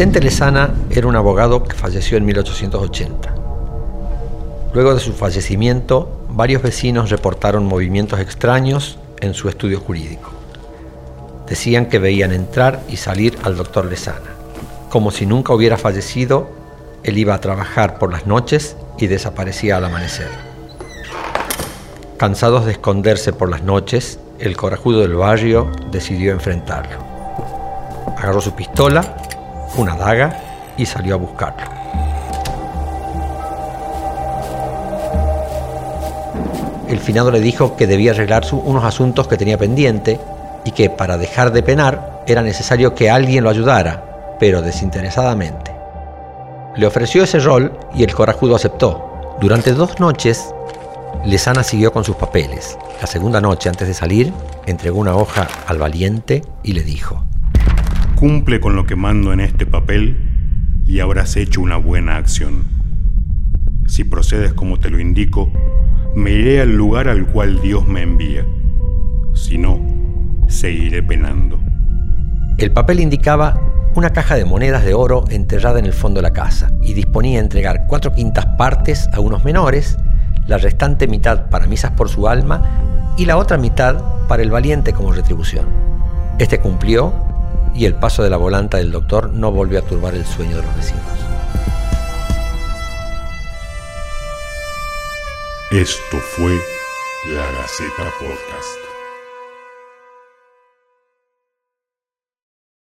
Vicente Lezana era un abogado que falleció en 1880. Luego de su fallecimiento, varios vecinos reportaron movimientos extraños en su estudio jurídico. Decían que veían entrar y salir al doctor Lezana. Como si nunca hubiera fallecido, él iba a trabajar por las noches y desaparecía al amanecer. Cansados de esconderse por las noches, el corajudo del barrio decidió enfrentarlo. Agarró su pistola, una daga y salió a buscarlo. El finado le dijo que debía arreglar unos asuntos que tenía pendiente y que para dejar de penar era necesario que alguien lo ayudara, pero desinteresadamente. Le ofreció ese rol y el corajudo aceptó. Durante dos noches Lesana siguió con sus papeles. La segunda noche, antes de salir, entregó una hoja al valiente y le dijo, Cumple con lo que mando en este papel y habrás hecho una buena acción. Si procedes como te lo indico, me iré al lugar al cual Dios me envía. Si no, seguiré penando. El papel indicaba una caja de monedas de oro enterrada en el fondo de la casa y disponía entregar cuatro quintas partes a unos menores la restante mitad para misas por su alma y la otra mitad para el valiente como retribución. Este cumplió y el paso de la volanta del doctor no volvió a turbar el sueño de los vecinos. Esto fue La Gaceta Podcast.